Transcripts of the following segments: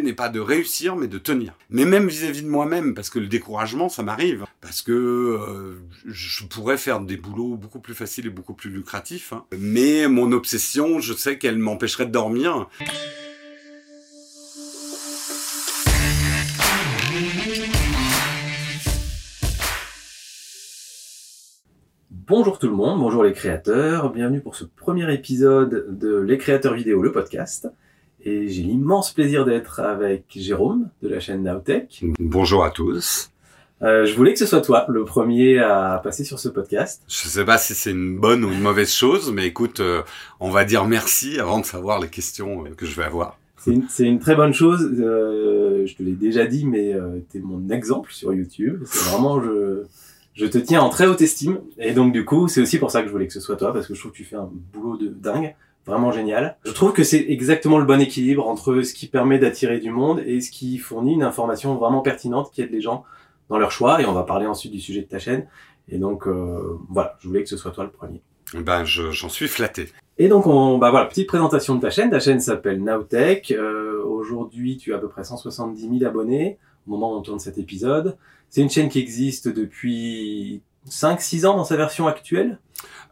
n'est pas de réussir, mais de tenir. Mais même vis-à-vis de moi-même, parce que le découragement, ça m'arrive. Parce que euh, je pourrais faire des boulots beaucoup plus faciles et beaucoup plus lucratifs. hein. Mais mon obsession, je sais qu'elle m'empêcherait de dormir. Bonjour tout le monde, bonjour les créateurs, bienvenue pour ce premier épisode de Les créateurs vidéo, le podcast. Et j'ai l'immense plaisir d'être avec Jérôme de la chaîne Nowtech. Bonjour à tous. Euh, je voulais que ce soit toi le premier à passer sur ce podcast. Je sais pas si c'est une bonne ou une mauvaise chose, mais écoute, euh, on va dire merci avant de savoir les questions euh, que je vais avoir. C'est une, très bonne chose, je te l'ai déjà dit, mais tu es mon exemple sur YouTube. C'est vraiment, je, je te tiens en très haute estime. Et donc du coup, c'est aussi pour ça que je voulais que ce soit toi, parce que je trouve que tu fais un boulot de dingue. Vraiment génial. Je trouve que c'est exactement le bon équilibre entre ce qui permet d'attirer du monde et ce qui fournit une information vraiment pertinente qui aide les gens dans leur choix. Et on va parler ensuite du sujet de ta chaîne. Et donc euh, voilà, je voulais que ce soit toi le premier. Ben, je- j'en suis flatté. Et donc, on, bah voilà, petite présentation de ta chaîne. Ta chaîne s'appelle Nowtech. Euh, Aujourd'hui, tu as à peu près 170 000 abonnés au moment où on tourne cet épisode. C'est une chaîne qui existe depuis 5-6 ans dans sa version actuelle.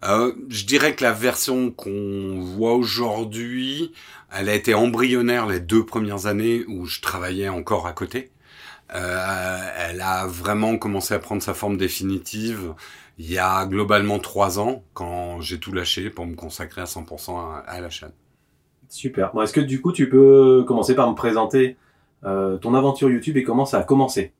Euh, je dirais que la version qu'on voit aujourd'hui, elle a été embryonnaire les deux premières années où je travaillais encore à côté. Euh, elle a vraiment commencé à prendre sa forme définitive il y a globalement trois ans, quand j'ai tout lâché pour me consacrer à 100% à, à la chaîne. Super. Bon, Est-ce que du coup, tu peux commencer par me présenter euh, ton aventure YouTube et comment ça a commencé?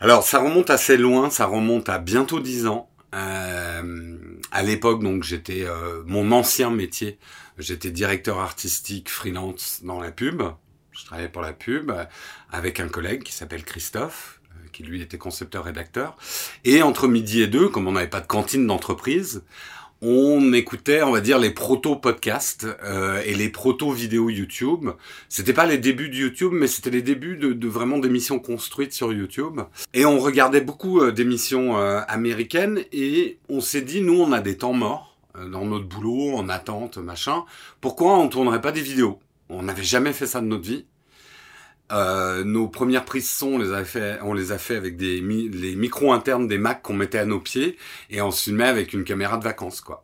Alors, ça remonte assez loin, ça remonte à bientôt 10 ans. Euh, à l'époque, donc, j'étais euh, mon ancien métier, j'étais directeur artistique freelance dans la pub. Je travaillais pour la pub euh, avec un collègue qui s'appelle Christophe, euh, qui lui était concepteur-rédacteur. Et entre midi et deux, comme on n'avait pas de cantine d'entreprise, on écoutait, on va dire, les proto-podcasts euh, et les proto-vidéos YouTube. C'était pas les débuts de YouTube, mais c'était les débuts de, de vraiment d'émissions construites sur YouTube. Et on regardait beaucoup euh, d'émissions euh, américaines et on s'est dit, nous, on a des temps morts euh, dans notre boulot, en attente, machin. Pourquoi on tournerait pas des vidéos? On n'avait jamais fait ça de notre vie. Euh, nos premières prises son, on les a fait, on les a fait avec des les micros internes des Mac qu'on mettait à nos pieds et on se filmait avec une caméra de vacances, quoi.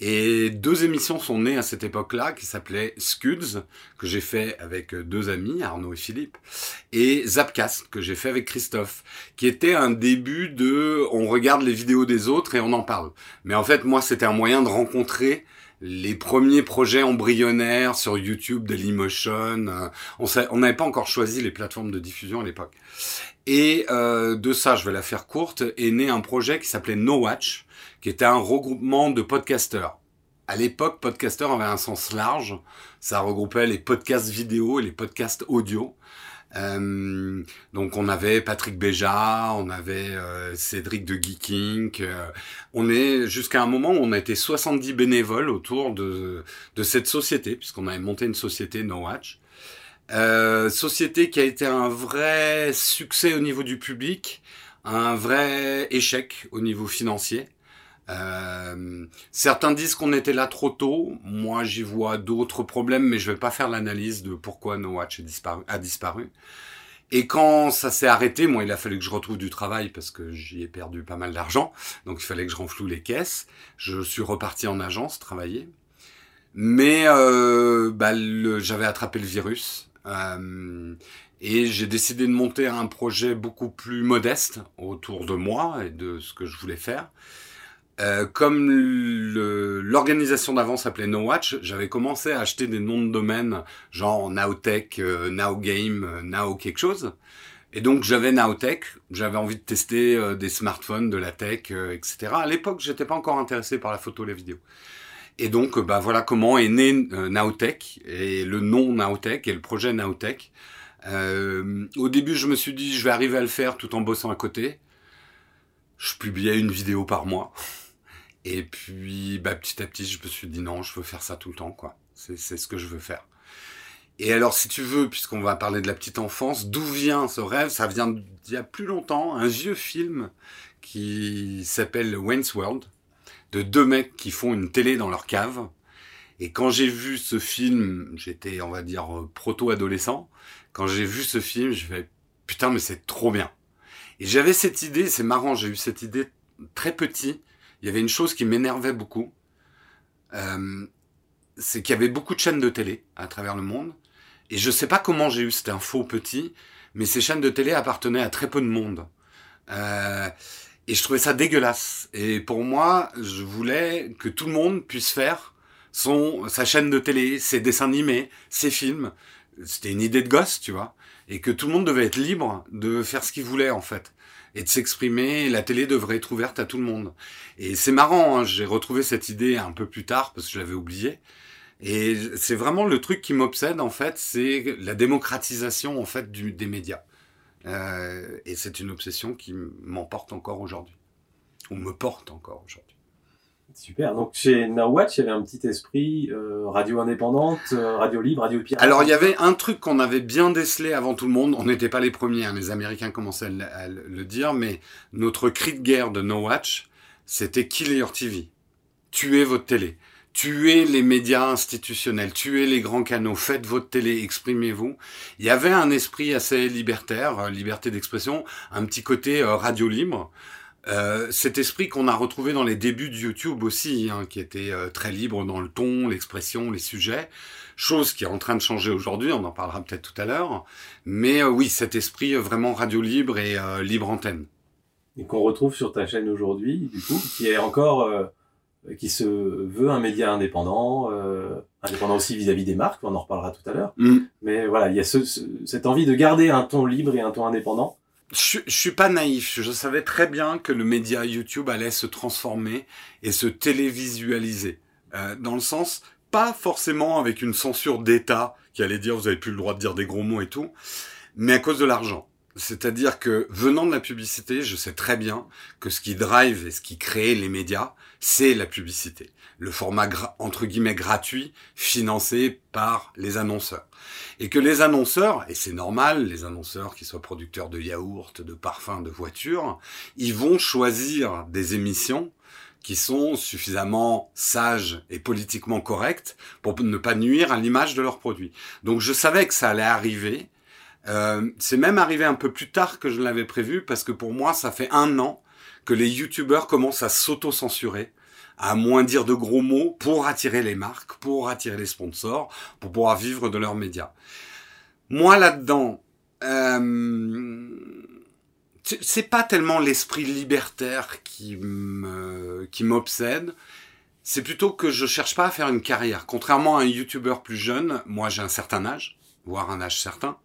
Et deux émissions sont nées à cette époque-là qui s'appelaient Scuds, que j'ai fait avec deux amis, Arnaud et Philippe, et Zapcast, que j'ai fait avec Christophe, qui était un début de on regarde les vidéos des autres et on en parle. Mais en fait, moi, c'était un moyen de rencontrer les premiers projets embryonnaires sur YouTube, Dailymotion. euh, on n'avait pas encore choisi les plateformes de diffusion à l'époque. Et euh, de ça, je vais la faire courte, est né un projet qui s'appelait No Watch, qui était un regroupement de podcasteurs. À l'époque, podcasteur avait un sens large. Ça regroupait les podcasts vidéo et les podcasts audio. Euh, donc on avait Patrick Béja, on avait euh, Cédric de Geeking. euh, on est jusqu'à un moment où on a été 70 bénévoles autour de, de cette société, puisqu'on avait monté une société No Watch. Société qui a été un vrai succès au niveau du public, un vrai échec au niveau financier. Euh, certains disent qu'on était là trop tôt. Moi, j'y vois d'autres problèmes, mais je vais pas faire l'analyse de pourquoi No Watch a disparu. Et quand ça s'est arrêté, moi, il a fallu que je retrouve du travail parce que j'y ai perdu pas mal d'argent. Donc, il fallait que je renfloue les caisses. Je suis reparti en agence travailler. Mais euh, bah, j'avais attrapé le virus. Euh, et j'ai décidé de monter un projet beaucoup plus modeste autour de moi et de ce que je voulais faire. Euh, comme l'organisation d'avant s'appelait No Watch, j'avais commencé à acheter des noms de domaine, genre Nowtech, euh, Nowgame, euh, Now quelque chose. Et donc j'avais Nowtech, j'avais envie de tester euh, des smartphones, de la tech, etc. À l'époque, j'étais pas encore intéressé par la photo la vidéo. Et donc, bah voilà comment est né Nowtech et le nom Nowtech et le projet Nowtech. Au début, je me suis dit, je vais arriver à le faire tout en bossant à côté. Je publiais une vidéo par mois. Et puis, bah, petit à petit, je me suis dit non, je veux faire ça tout le temps, quoi. C'est, ce que je veux faire. Et alors, si tu veux, puisqu'on va parler de la petite enfance, d'où vient ce rêve? Ça vient d'il y a plus longtemps, un vieux film qui s'appelle Wayne's World, de deux mecs qui font une télé dans leur cave. Et quand j'ai vu ce film, j'étais, on va dire, proto-adolescent. Quand j'ai vu ce film, je fais putain, mais c'est trop bien. Et j'avais cette idée, c'est marrant, j'ai eu cette idée très petit. Il y avait une chose qui m'énervait beaucoup. Euh, c'est qu'il y avait beaucoup de chaînes de télé à travers le monde. Et je sais pas comment j'ai eu cette info petit, mais ces chaînes de télé appartenaient à très peu de monde. Euh, et je trouvais ça dégueulasse. Et pour moi, je voulais que tout le monde puisse faire son, sa chaîne de télé, ses dessins animés, ses films. C'était une idée de gosse, tu vois. Et que tout le monde devait être libre de faire ce qu'il voulait, en fait. Et de s'exprimer. La télé devrait être ouverte à tout le monde. Et c'est marrant, hein, j'ai retrouvé cette idée un peu plus tard, parce que je l'avais oubliée. Et c'est vraiment le truc qui m'obsède, en fait, c'est la démocratisation, en fait, des médias. Euh, et c'est une obsession qui m'emporte encore aujourd'hui. Ou me porte encore aujourd'hui. Super. Donc chez Now Watch, il y avait un petit esprit euh, radio indépendante, euh, radio libre, radio pirate. Alors il y avait un truc qu'on avait bien décelé avant tout le monde. On n'était pas les premiers. Hein. Les Américains commençaient à le, dire, mais notre cri de guerre de No Watch, c'était Kill Your TV. Tuez votre télé. Tuez les médias institutionnels, tuez les grands canaux, faites votre télé, exprimez-vous. Il y avait un esprit assez libertaire, euh, liberté d'expression, un petit côté radio libre. Euh, cet esprit qu'on a retrouvé dans les débuts de YouTube aussi, hein, qui était euh, très libre dans le ton, l'expression, les sujets, chose qui est en train de changer aujourd'hui, on en parlera peut-être tout à l'heure. Mais euh, oui, cet esprit vraiment radio libre et libre antenne. Et qu'on retrouve sur ta chaîne aujourd'hui, du coup, qui est encore qui se veut un média indépendant, indépendant aussi vis-à-vis des marques, on en reparlera tout à l'heure. Mm. Mais voilà, il y a ce, ce, cette envie de garder un ton libre et un ton indépendant. Je, suis pas naïf, je savais très bien que le média YouTube allait se transformer et se télévisualiser. Euh, dans le sens, pas forcément avec une censure d'État qui allait dire vous avez plus le droit de dire des gros mots et tout, mais à cause de l'argent. C'est-à-dire que venant de la publicité, je sais très bien que ce qui drive et ce qui crée les médias, c'est la publicité. Le format entre guillemets gratuit financé par les annonceurs. Et que les annonceurs, et c'est normal, les annonceurs qui soient producteurs de yaourts, de parfums, de voitures, ils vont choisir des émissions qui sont suffisamment sages et politiquement correctes pour ne pas nuire à l'image de leurs produits. Donc je savais que ça allait arriver euh, c'est même arrivé un peu plus tard que je l'avais prévu parce que pour moi, ça fait un an que les youtubeurs commencent à s'auto-censurer, à moins dire de gros mots pour attirer les marques, pour attirer les sponsors, pour pouvoir vivre de leurs médias. Moi là-dedans, euh, c'est pas tellement l'esprit libertaire qui me, qui m'obsède. C'est plutôt que je cherche pas à faire une carrière. Contrairement à un youtubeur plus jeune, moi j'ai un certain âge, voire un âge certain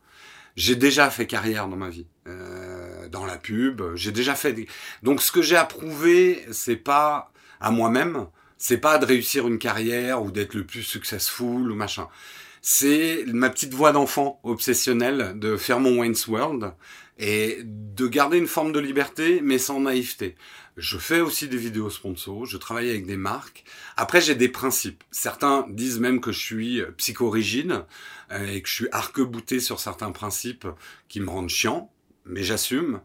j'ai déjà fait carrière dans ma vie, euh, dans la pub. J'ai déjà fait. Donc ce que j'ai approuvé, c'est pas à moi-même, c'est pas de réussir une carrière ou d'être le plus successful ou machin. C'est ma petite voix d'enfant obsessionnelle de faire mon Wayne's World et de garder une forme de liberté, mais sans naïveté. Je fais aussi des vidéos sponsors, je travaille avec des marques. Après, j'ai des principes. Certains disent même que je suis psychorigide euh, et que je suis arc-bouté sur certains principes qui me rendent chiant, mais j'assume.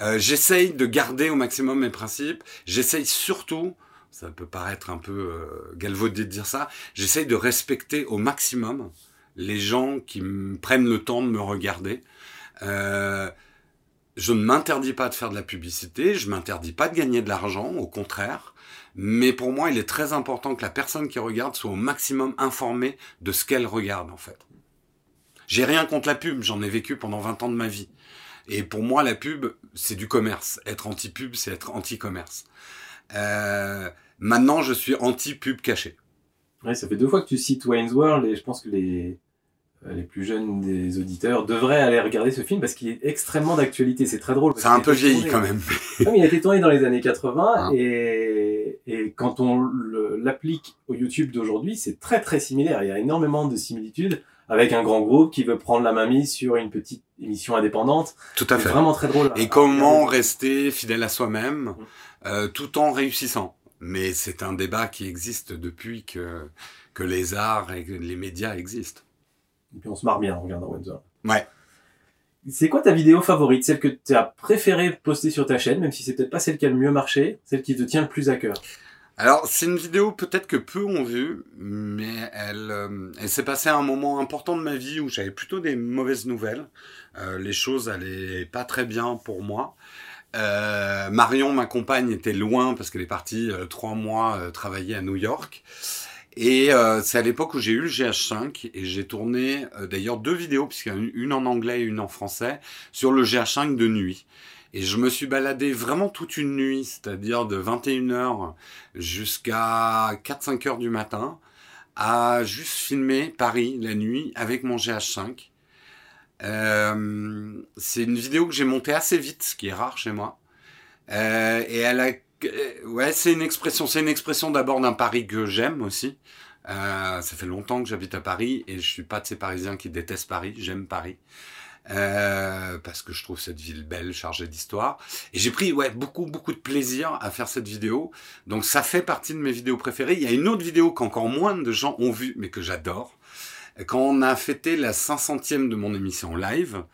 Euh, j'essaye de garder au maximum mes principes. J'essaye surtout, ça peut paraître un peu euh, galvaudé de dire ça, j'essaye de respecter au maximum les gens qui prennent le temps de me regarder. Euh, je ne m'interdis pas de faire de la publicité, je m'interdis pas de gagner de l'argent, au contraire. Mais pour moi, il est très important que la personne qui regarde soit au maximum informée de ce qu'elle regarde, en fait. J'ai rien contre la pub, j'en ai vécu pendant 20 ans de ma vie. Et pour moi, la pub, c'est du commerce. Être anti-pub, c'est être anti-commerce. Euh, maintenant, je suis anti-pub caché. Ouais, ça fait deux fois que tu cites Wayne's World et je pense que les, les plus jeunes des auditeurs devraient aller regarder ce film parce qu'il est extrêmement d'actualité. C'est très drôle. C'est un peu vieilli quand même. non, il a été tourné dans les années 80 ah. et, et quand on l'applique au YouTube d'aujourd'hui, c'est très très similaire. Il y a énormément de similitudes avec un grand groupe qui veut prendre la main mise sur une petite émission indépendante. Tout à fait. Vraiment très drôle. Et comment rester fidèle à soi-même mmh. euh, tout en réussissant. Mais c'est un débat qui existe depuis que que les arts et les médias existent. Et puis on se marre bien en regardant. Ouais. C'est quoi ta vidéo favorite? Celle que tu as préféré poster sur ta chaîne, même si c'est peut-être pas celle qui a le mieux marché, celle qui te tient le plus à cœur? Alors, c'est une vidéo peut-être que peu ont vu, mais elle, euh, elle s'est passée à un moment important de ma vie où j'avais plutôt des mauvaises nouvelles. Euh, les choses allaient pas très bien pour moi. Euh, Marion, ma compagne, était loin parce qu'elle est partie trois mois travailler à New York. Et c'est à l'époque où j'ai eu le GH5 et j'ai tourné d'ailleurs deux vidéos, puisqu'il y en a une en anglais et une en français, sur le GH5 de nuit. Et je me suis baladé vraiment toute une nuit, c'est-à-dire de 21h jusqu'à 4-5 heures du matin, à juste filmer Paris la nuit avec mon GH5. Euh, c'est une vidéo que j'ai montée assez vite, ce qui est rare chez moi. Euh, et elle a, euh, ouais, c'est une expression, c'est une expression d'abord d'un Paris que j'aime aussi. Euh, ça fait longtemps que j'habite à Paris et je suis pas de ces Parisiens qui détestent Paris. J'aime Paris. Euh, parce que je trouve cette ville belle, chargée d'histoire. Et j'ai pris ouais beaucoup beaucoup de plaisir à faire cette vidéo. Donc ça fait partie de mes vidéos préférées. Il y a une autre vidéo qu'encore moins de gens ont vue, mais que j'adore. Quand on a fêté la 500e de mon émission live,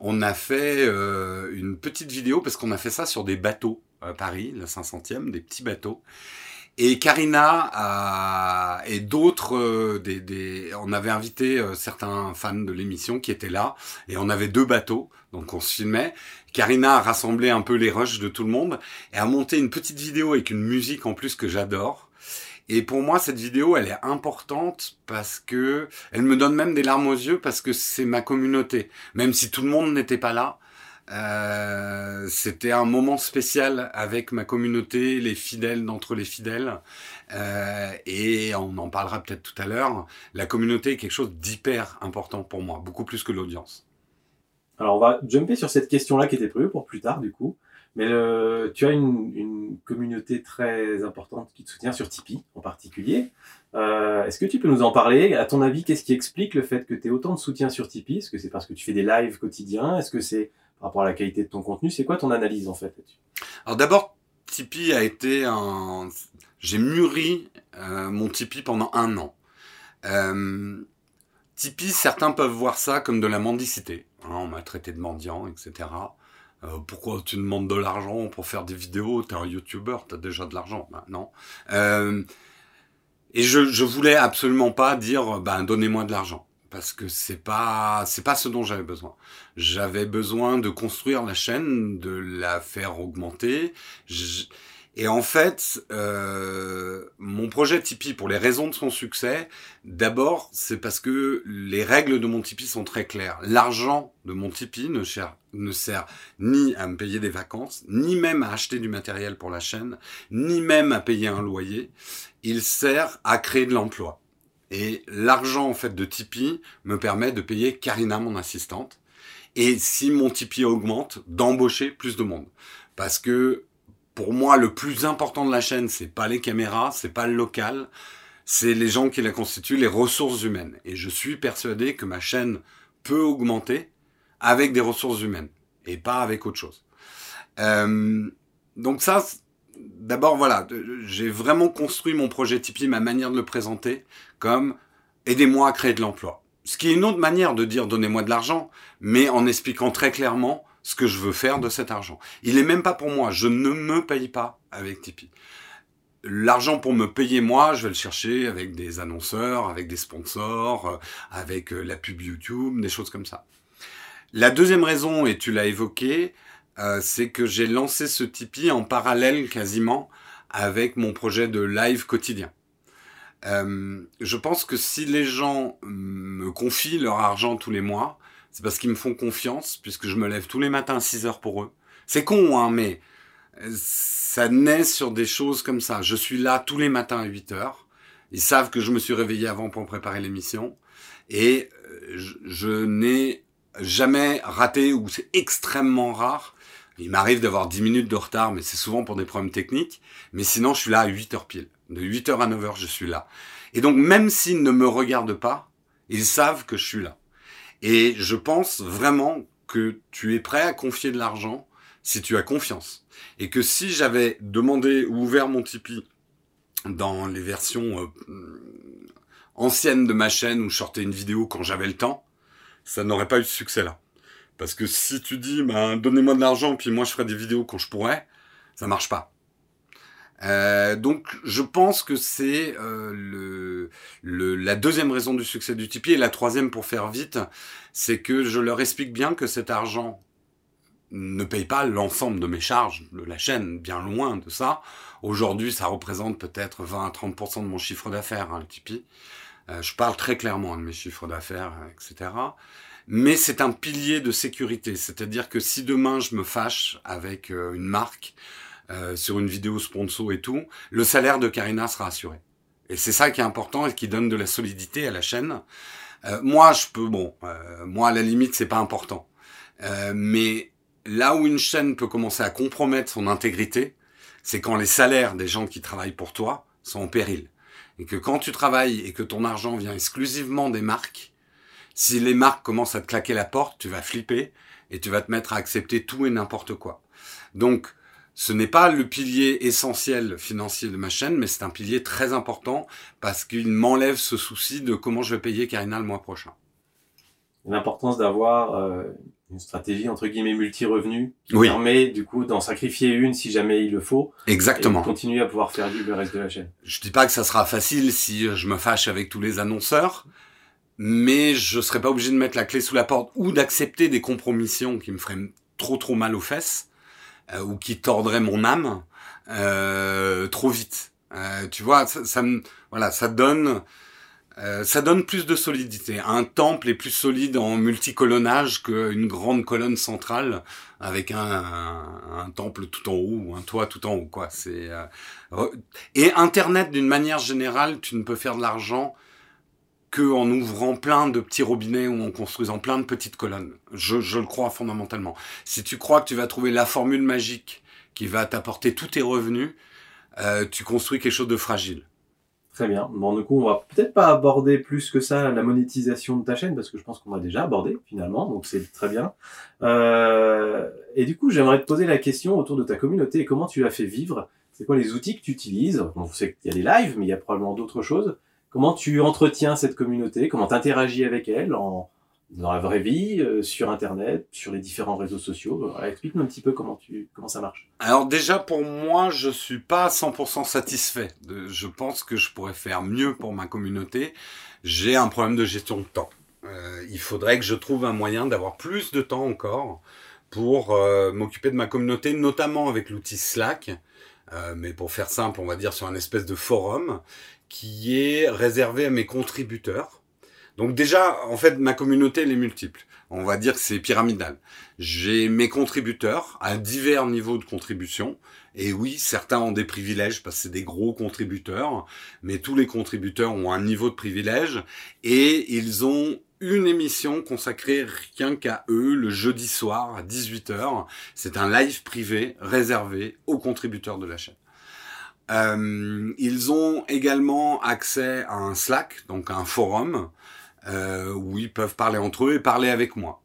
on a fait euh, une petite vidéo parce qu'on a fait ça sur des bateaux à Paris, la 500e, des petits bateaux. Et Karina et d'autres, euh, des, des, on avait invité euh, certains fans de l'émission qui étaient là, et on avait deux bateaux, donc on se filmait. Karina a rassemblé un peu les rushs de tout le monde et a monté une petite vidéo avec une musique en plus que j'adore. Et pour moi, cette vidéo, elle est importante parce que elle me donne même des larmes aux yeux parce que c'est ma communauté. Même si tout le monde n'était pas là, euh, c'était un moment spécial avec ma communauté, les fidèles d'entre les fidèles. Euh, et on en parlera peut-être tout à l'heure. La communauté est quelque chose d'hyper important pour moi, beaucoup plus que l'audience. Alors on va jumper sur cette question-là qui était prévue pour plus tard du coup. Mais euh, tu as une, communauté très importante qui te soutient sur Tipeee en particulier. Est-ce que tu peux nous en parler? À ton avis, qu'est-ce qui explique le fait que tu aies autant de soutien sur Tipeee? Est-ce que c'est parce que tu fais des lives quotidiens? Est-ce que c'est rapport à la qualité de ton contenu C'est quoi ton analyse en fait Alors d'abord, Tipeee a été un... J'ai mûri euh, mon Tipeee pendant un an. Euh, Tipeee, certains peuvent voir ça comme de la mendicité. On m'a traité de mendiant, etc. Euh, pourquoi tu demandes de l'argent pour faire des vidéos? T'es un YouTuber, t'as déjà de l'argent. Ben, non. Euh, et je, je voulais absolument pas dire, ben donnez-moi de l'argent, parce que c'est pas c'est pas ce dont j'avais besoin. J'avais besoin de construire la chaîne, de la faire augmenter. Et en fait, euh, mon projet Tipeee, pour les raisons de son succès, d'abord, c'est parce que les règles de mon Tipeee sont très claires. L'argent de mon Tipeee ne, ne sert ni à me payer des vacances, ni même à acheter du matériel pour la chaîne, ni même à payer un loyer. Il sert à créer de l'emploi. Et l'argent, en fait, de Tipeee me permet de payer Karina, mon assistante. Et si mon Tipeee augmente, d'embaucher plus de monde. Parce que pour moi, le plus important de la chaîne, c'est pas les caméras, c'est pas le local, c'est les gens qui la constituent, les ressources humaines. Et je suis persuadé que ma chaîne peut augmenter avec des ressources humaines et pas avec autre chose. Euh, donc ça, d'abord voilà, j'ai vraiment construit mon projet Tipeee, ma manière de le présenter comme aidez-moi à créer de l'emploi. Ce qui est une autre manière de dire donnez-moi de l'argent, mais en expliquant très clairement ce que je veux faire de cet argent. Il est même pas pour moi. Je ne me paye pas avec Tipeee. L'argent pour me payer moi, je vais le chercher avec des annonceurs, avec des sponsors, euh, avec euh, la pub YouTube, des choses comme ça. La deuxième raison, et tu l'as évoqué, euh, c'est que j'ai lancé ce Tipeee en parallèle quasiment avec mon projet de live quotidien. Euh, je pense que si les gens me confient leur argent tous les mois, c'est parce qu'ils me font confiance, puisque je me lève tous les matins à 6 heures pour eux. C'est con, hein, mais euh, ça naît sur des choses comme ça. Je suis là tous les matins à 8 heures. Ils savent que je me suis réveillé avant pour préparer l'émission. Et euh, je, je n'ai jamais raté, ou c'est extrêmement rare. Il m'arrive d'avoir 10 minutes de retard, mais c'est souvent pour des problèmes techniques. Mais sinon, je suis là à 8 heures pile. De 8 heures à 9 heures, je suis là. Et donc, même s'ils ne me regardent pas, ils savent que je suis là. Et je pense vraiment que tu es prêt à confier de l'argent si tu as confiance. Et que si j'avais demandé ou ouvert mon Tipeee dans les versions euh, anciennes de ma chaîne où je sortais une vidéo quand j'avais le temps, ça n'aurait pas eu de succès là. Parce que si tu dis, ben, donnez-moi de l'argent, puis moi je ferai des vidéos quand je pourrais, ça marche pas. Euh, donc, je pense que c'est euh, le, le, la deuxième raison du succès du Tipeee. Et la troisième, pour faire vite, c'est que je leur explique bien que cet argent ne paye pas l'ensemble de mes charges de la chaîne, bien loin de ça. Aujourd'hui, ça représente peut-être 20 à 30% de mon chiffre d'affaires, hein, le Tipeee. Euh, je parle très clairement de mes chiffres d'affaires, etc. Mais c'est un pilier de sécurité. C'est-à-dire que si demain je me fâche avec euh, une marque euh, sur une vidéo sponsor et tout, le salaire de Karina sera assuré. Et c'est ça qui est important et qui donne de la solidité à la chaîne. moi, je peux, bon, moi à la limite, c'est pas important. mais là où une chaîne peut commencer à compromettre son intégrité, c'est quand les salaires des gens qui travaillent pour toi sont en péril. Et que quand tu travailles et que ton argent vient exclusivement des marques, si les marques commencent à te claquer la porte, tu vas flipper et tu vas te mettre à accepter tout et n'importe quoi. Donc, ce n'est pas le pilier essentiel financier de ma chaîne, mais c'est un pilier très important parce qu'il m'enlève ce souci de comment je vais payer Karina le mois prochain. L'importance d'avoir euh, une stratégie entre guillemets multi-revenus qui permet du coup d'en sacrifier une si jamais il le faut. Exactement. Et de continuer à pouvoir faire vivre le reste de la chaîne. Je dis pas que ça sera facile si je me fâche avec tous les annonceurs, mais je serai pas obligé de mettre la clé sous la porte ou d'accepter des compromissions qui me feraient trop trop mal aux fesses euh, ou qui tordraient mon âme euh, trop vite. Euh, tu vois, ça, ça me voilà, ça donne euh, ça donne plus de solidité. Un temple est plus solide en multicolonnage qu'une grande colonne centrale avec un, un, temple tout en haut ou un toit tout en haut. Quoi. C'est euh, et Internet d'une manière générale, tu ne peux faire de l'argent que en ouvrant plein de petits robinets ou en construisant plein de petites colonnes. Je, je le crois fondamentalement. Si tu crois que tu vas trouver la formule magique qui va t'apporter tous tes revenus, euh, tu construis quelque chose de fragile. Très bien. Bon, du coup, on va peut-être pas aborder plus que ça la monétisation de ta chaîne parce que je pense qu'on va déjà abordé finalement, donc c'est très bien. Euh, et du coup, j'aimerais te poser la question autour de ta communauté et comment tu la fais vivre. C'est quoi les outils que tu utilises? On sait qu'il y a des lives, mais il y a probablement d'autres choses. Comment tu entretiens cette communauté? Comment tu interagis avec elle dans la vraie vie, euh, sur Internet, sur les différents réseaux sociaux? Explique-nous un petit peu comment tu comment ça marche. Alors déjà pour moi, je suis pas 100% satisfait. je pense que je pourrais faire mieux pour ma communauté. J'ai un problème de gestion de temps. Euh, il faudrait que je trouve un moyen d'avoir plus de temps encore pour euh, m'occuper de ma communauté, notamment avec l'outil Slack. mais pour faire simple, on va dire sur un espèce de forum qui est réservé à mes contributeurs. Donc déjà, en fait, ma communauté, elle est multiple. On va dire que c'est pyramidal. J'ai mes contributeurs à divers niveaux de contribution. Et oui, certains ont des privilèges parce que c'est des gros contributeurs, mais tous les contributeurs ont un niveau de privilège et ils ont une émission consacrée rien qu'à eux le jeudi soir à 18h. C'est un live privé réservé aux contributeurs de la chaîne. Euh, ils ont également accès à un Slack, donc un forum, euh, où ils peuvent parler entre eux et parler avec moi.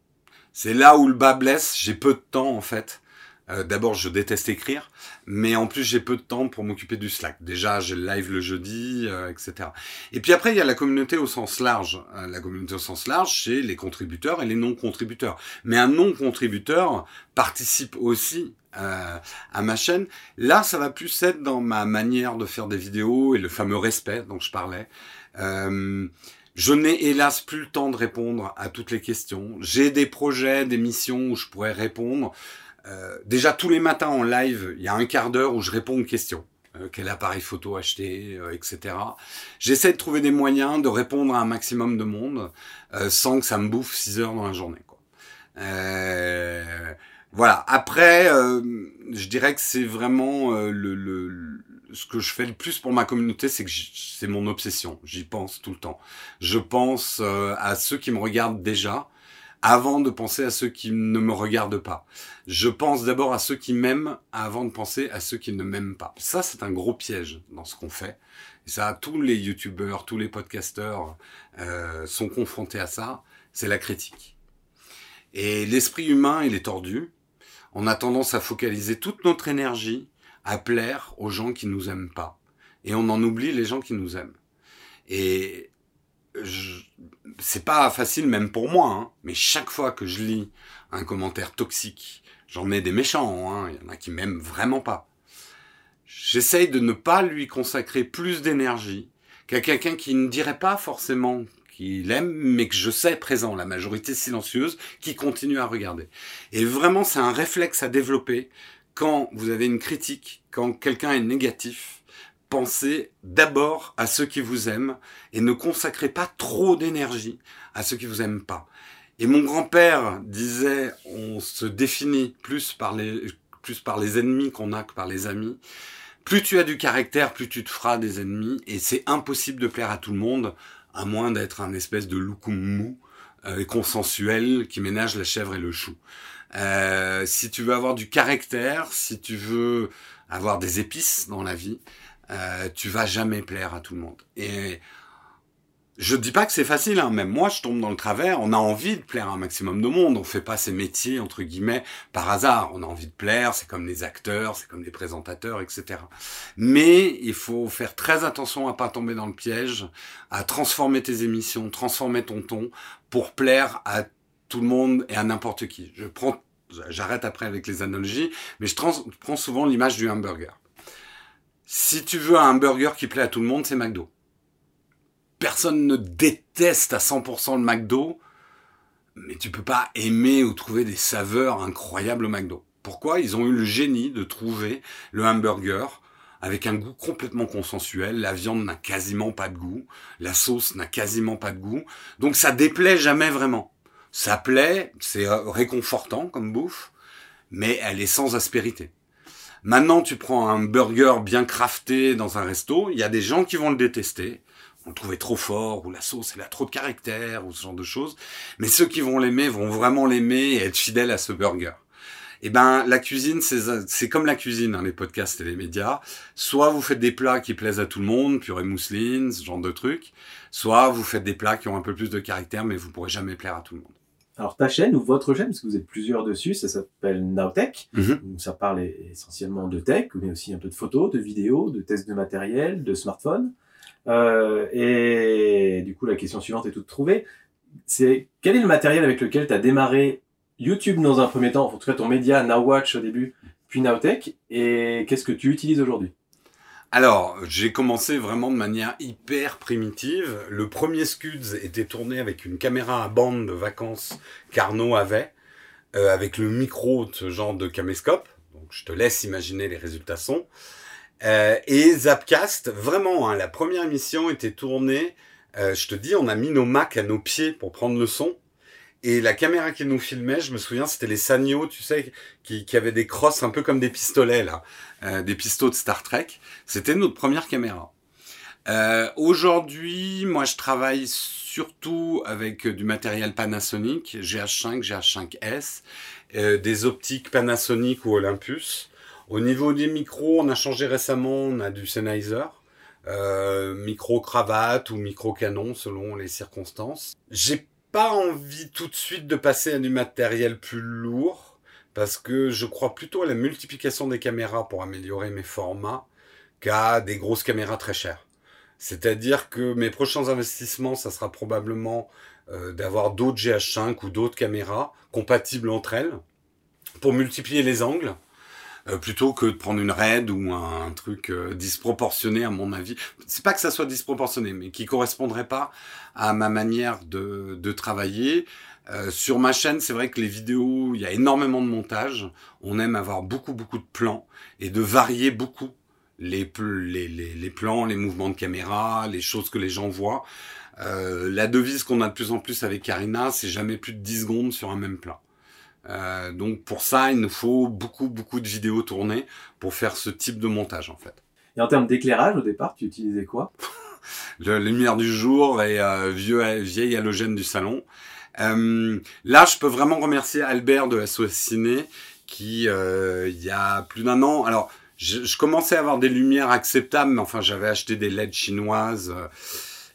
C'est là où le bas blesse. J'ai peu de temps en fait. Euh, D'abord, je déteste écrire, mais en plus, j'ai peu de temps pour m'occuper du Slack. Déjà, j'ai le live le jeudi, euh, etc. Et puis après, il y a la communauté au sens large. Euh, la communauté au sens large, c'est les contributeurs et les non-contributeurs. Mais un non-contributeur participe aussi à ma chaîne. Là, ça va plus être dans ma manière de faire des vidéos et le fameux respect dont je parlais. Je n'ai hélas plus le temps de répondre à toutes les questions. J'ai des projets, des missions où je pourrais répondre. Euh, déjà tous les matins en live, il y a un quart d'heure où je réponds aux questions. Euh, quel appareil photo acheter, euh, etc. J'essaie de trouver des moyens de répondre à un maximum de monde sans que ça me bouffe 6 heures dans la journée. Quoi. voilà. Après, je dirais que c'est vraiment le, le, ce que je fais le plus pour ma communauté, c'est que c'est mon obsession. J'y pense tout le temps. Je pense euh, à ceux qui me regardent déjà avant de penser à ceux qui ne me regardent pas. Je pense d'abord à ceux qui m'aiment avant de penser à ceux qui ne m'aiment pas. Ça, c'est un gros piège dans ce qu'on fait. Ça, tous les youtubeurs, tous les podcasteurs euh, sont confrontés à ça. C'est la critique. Et l'esprit humain, il est tordu. On a tendance à focaliser toute notre énergie à plaire aux gens qui nous aiment pas. Et on en oublie les gens qui nous aiment. Et c'est pas facile même pour moi, hein, mais chaque fois que je lis un commentaire toxique, j'en ai des méchants, hein, il y en a qui m'aiment vraiment pas. j'essaye de ne pas lui consacrer plus d'énergie qu'à quelqu'un qui ne dirait pas forcément qu'il aime, mais que je sais présent, la majorité silencieuse, qui continue à regarder. Et vraiment, c'est un réflexe à développer quand vous avez une critique, quand quelqu'un est négatif, pensez d'abord à ceux qui vous aiment et ne consacrez pas trop d'énergie à ceux qui vous aiment pas. Et mon grand-père disait, on se définit plus par les, plus par les ennemis qu'on a que par les amis. Plus tu as du caractère, plus tu te feras des ennemis, et c'est impossible de plaire à tout le monde, à moins d'être un espèce de loukoum mou euh, consensuel qui ménage la chèvre et le chou. Euh, si tu veux avoir du caractère, si tu veux avoir des épices dans la vie, euh, tu vas jamais plaire à tout le monde. Et je dis pas que c'est facile, hein. même moi je tombe dans le travers, on a envie de plaire à un maximum de monde, on fait pas ces métiers entre guillemets par hasard, on a envie de plaire, c'est comme les acteurs, c'est comme les présentateurs, etc. Mais il faut faire très attention à pas tomber dans le piège, à transformer tes émissions, transformer ton ton pour plaire à tout le monde et à n'importe qui. Je prends, j'arrête après avec les analogies, mais je, je prends souvent l'image du hamburger. Si tu veux un hamburger qui plaît à tout le monde, c'est McDo personne ne déteste à 100% le McDo, mais tu peux pas aimer ou trouver des saveurs incroyables au McDo. Pourquoi? Ils ont eu le génie de trouver le hamburger avec un goût complètement consensuel. La viande n'a quasiment pas de goût, la sauce n'a quasiment pas de goût, donc ça déplaît jamais vraiment. Ça plaît, c'est réconfortant comme bouffe, mais elle est sans aspérité. Maintenant, tu prends un burger bien crafté dans un resto, il y a des gens qui vont le détester, on le trouvait trop fort, ou la sauce, elle a trop de caractère, ou ce genre de choses. Mais ceux qui vont l'aimer vont vraiment l'aimer et être fidèles à ce burger. Eh ben, la cuisine, c'est comme la cuisine, hein, les podcasts et les médias. Soit vous faites des plats qui plaisent à tout le monde, purée mousseline, ce genre de trucs. Soit vous faites des plats qui ont un peu plus de caractère, mais vous pourrez jamais plaire à tout le monde. Alors ta chaîne ou votre chaîne, parce que vous êtes plusieurs dessus, ça s'appelle Nowtech. Mhm. Ça parle essentiellement de tech, mais aussi un peu de photos, de vidéos, de tests de matériel, de smartphones. Euh, et du coup, la question suivante est toute trouvée. C'est quel est le matériel avec lequel tu as démarré YouTube dans un premier temps, en tout cas ton média NowWatch au début, puis Nowtech, et qu'est-ce que tu utilises aujourd'hui? Alors, j'ai commencé vraiment de manière hyper primitive. Le premier Scuds était tourné avec une caméra à bande de vacances qu'Arnaud avait, euh, avec le micro de ce genre de caméscope. Donc, je te laisse imaginer les résultats son. Euh, et Zapcast, vraiment, hein, la première émission était tournée. Euh, je te dis, on a mis nos Macs à nos pieds pour prendre le son. Et la caméra qui nous filmait, je me souviens, c'était les Sanyo, tu sais, qui, avaient des crosses un peu comme des pistolets, là, euh, des pistons de Star Trek. C'était notre première caméra. Euh, Aujourd'hui, moi, je travaille surtout avec du matériel Panasonic, GH5, GH5S, euh, des optiques Panasonic ou Olympus. Au niveau des micros, on a changé récemment, on a du Sennheiser, euh, micro cravate ou micro canon selon les circonstances. J'ai pas envie tout de suite de passer à du matériel plus lourd parce que je crois plutôt à la multiplication des caméras pour améliorer mes formats qu'à des grosses caméras très chères. C'est-à-dire que mes prochains investissements, ça sera probablement euh, d'avoir d'autres GH5 ou d'autres caméras compatibles entre elles pour multiplier les angles plutôt que de prendre une raid ou un, truc euh, disproportionné à mon avis. C'est pas que ça soit disproportionné, mais qui correspondrait pas à ma manière de, de travailler. Euh, sur ma chaîne, c'est vrai que les vidéos, il y a énormément de montage. On aime avoir beaucoup beaucoup de plans et de varier beaucoup les, les, les, les plans, les mouvements de caméra, les choses que les gens voient. Euh, la devise qu'on a de plus en plus avec Karina, c'est jamais plus de 10 secondes sur un même plan. Euh, donc pour ça, il nous faut beaucoup, beaucoup de vidéos tournées pour faire ce type de montage en fait. Et en termes d'éclairage, au départ, tu utilisais quoi? La lumière du jour et euh, vieux, vieille halogène du salon. Euh, là, je peux vraiment remercier Albert de SOS Ciné qui, euh, il y a plus d'un an, alors je, je, commençais à avoir des lumières acceptables, mais enfin j'avais acheté des LED chinoises.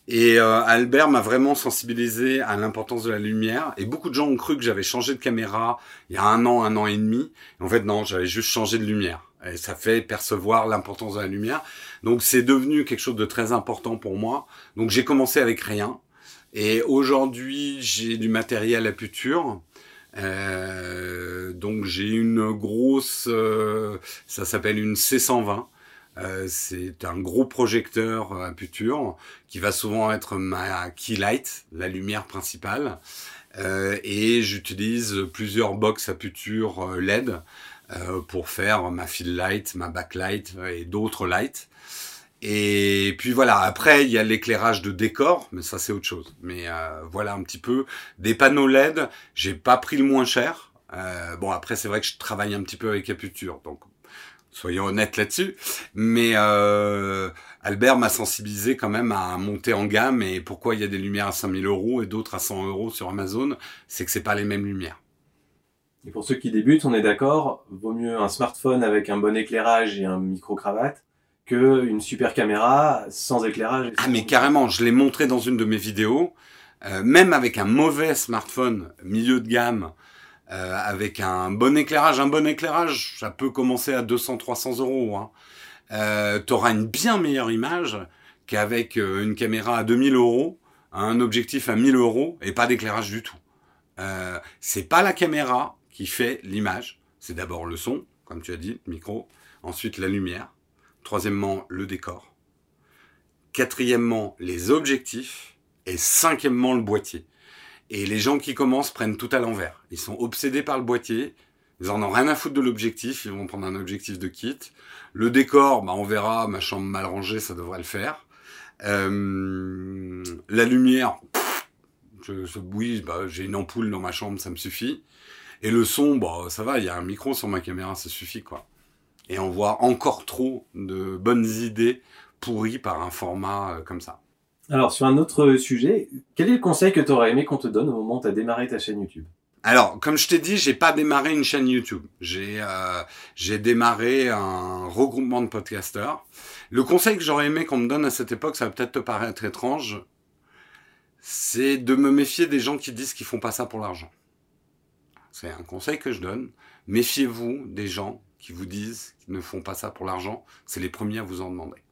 Et euh, Albert m'a vraiment sensibilisé à l'importance de la lumière. Et beaucoup de gens ont cru que j'avais changé de caméra il y a un an, un an et demi. en fait, non, j'avais juste changé de lumière. Et ça fait percevoir l'importance de la lumière. Donc c'est devenu quelque chose de très important pour moi. Donc j'ai commencé avec rien. Et aujourd'hui, j'ai du matériel à puture. Euh, donc j'ai une grosse, euh, ça s'appelle une C120 Euh, c'est un gros projecteur à puture qui va souvent être ma key light, la lumière principale. Euh, et j'utilise plusieurs box à puture LED pour faire ma fill light, ma backlight et d'autres lights. Et puis voilà, après il y a l'éclairage de décor, mais ça c'est autre chose. Mais euh, voilà un petit peu des panneaux LED. J'ai pas pris le moins cher. Euh, bon après c'est vrai que je travaille un petit peu avec Aputure, donc soyons honnêtes là-dessus. Mais euh, Albert m'a sensibilisé quand même à monter en gamme. Et pourquoi il y a des lumières à 5000 euros et d'autres à 100 euros sur Amazon, c'est que c'est pas les mêmes lumières. Et pour ceux qui débutent, on est d'accord, vaut mieux un smartphone avec un bon éclairage et un micro cravate que une super caméra sans éclairage. Ah mais carrément, je l'ai montré dans une de mes vidéos. Euh, même avec un mauvais smartphone milieu de gamme, euh, avec un bon éclairage, un bon éclairage, ça peut commencer à 200-300 euros. Hein. Euh, tu auras une bien meilleure image qu'avec euh, une caméra à 2000 euros, un objectif à 1000 euros et pas d'éclairage du tout. C'est pas la caméra qui fait l'image, c'est d'abord le son, comme tu as dit, le micro, ensuite la lumière, Troisièmement, le décor. Quatrièmement, les objectifs. Et cinquièmement, le boîtier. Et les gens qui commencent prennent tout à l'envers. Ils sont obsédés par le boîtier. Ils en ont rien à foutre de l'objectif. Ils vont prendre un objectif de kit. Le décor, bah, on verra. Ma chambre mal rangée, ça devrait le faire. Euh, la lumière, je, je, oui, bah, j'ai une ampoule dans ma chambre, ça me suffit. Et le son, bah, ça va, il y a un micro sur ma caméra, ça suffit, quoi et on voit encore trop de bonnes idées pourries par un format euh, comme ça. Alors, sur un autre sujet, quel est le conseil que tu aurais aimé qu'on te donne au moment où tu as démarré ta chaîne YouTube? Alors, comme je t'ai dit, j'ai pas démarré une chaîne YouTube. J'ai euh, j'ai démarré un regroupement de podcasters. Le conseil que j'aurais aimé qu'on me donne à cette époque, ça va peut-être te paraître étrange, c'est de me méfier des gens qui disent qu'ils font pas ça pour l'argent. C'est un conseil que je donne. Méfiez-vous des gens qui vous disent qu'ils ne font pas ça pour l'argent, c'est les premiers à vous en demander.